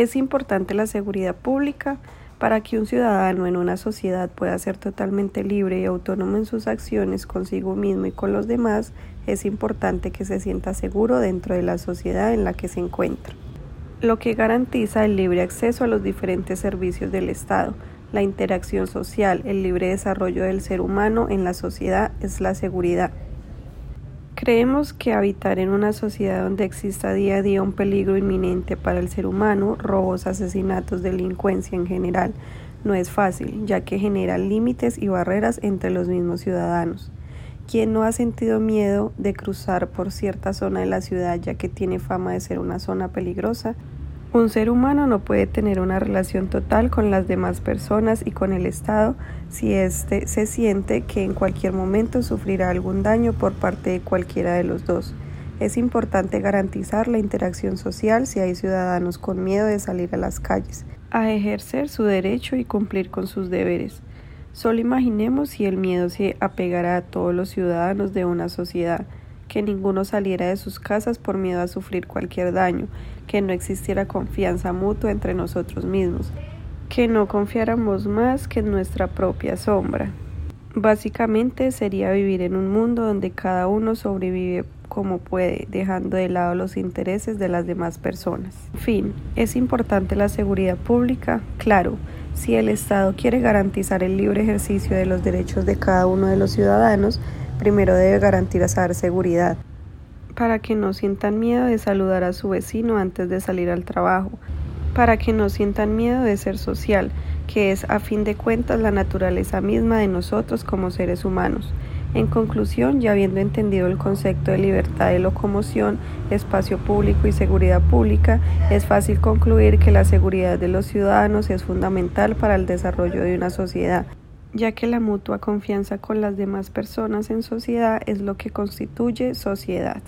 Es importante la seguridad pública para que un ciudadano en una sociedad pueda ser totalmente libre y autónomo en sus acciones consigo mismo y con los demás, es importante que se sienta seguro dentro de la sociedad en la que se encuentra, lo que garantiza el libre acceso a los diferentes servicios del Estado. La interacción social, el libre desarrollo del ser humano en la sociedad es la seguridad. Creemos que habitar en una sociedad donde exista día a día un peligro inminente para el ser humano, robos, asesinatos, delincuencia en general, no es fácil, ya que genera límites y barreras entre los mismos ciudadanos. ¿Quién no ha sentido miedo de cruzar por cierta zona de la ciudad ya que tiene fama de ser una zona peligrosa? Un ser humano no puede tener una relación total con las demás personas y con el Estado si éste se siente que en cualquier momento sufrirá algún daño por parte de cualquiera de los dos. Es importante garantizar la interacción social si hay ciudadanos con miedo de salir a las calles, a ejercer su derecho y cumplir con sus deberes. Solo imaginemos si el miedo se apegara a todos los ciudadanos de una sociedad que ninguno saliera de sus casas por miedo a sufrir cualquier daño, que no existiera confianza mutua entre nosotros mismos, que no confiáramos más que en nuestra propia sombra. Básicamente sería vivir en un mundo donde cada uno sobrevive como puede, dejando de lado los intereses de las demás personas. Fin, ¿es importante la seguridad pública? Claro, si el Estado quiere garantizar el libre ejercicio de los derechos de cada uno de los ciudadanos, primero debe garantizar seguridad, para que no sientan miedo de saludar a su vecino antes de salir al trabajo, para que no sientan miedo de ser social, que es a fin de cuentas la naturaleza misma de nosotros como seres humanos. En conclusión, ya habiendo entendido el concepto de libertad de locomoción, espacio público y seguridad pública, es fácil concluir que la seguridad de los ciudadanos es fundamental para el desarrollo de una sociedad ya que la mutua confianza con las demás personas en sociedad es lo que constituye sociedad.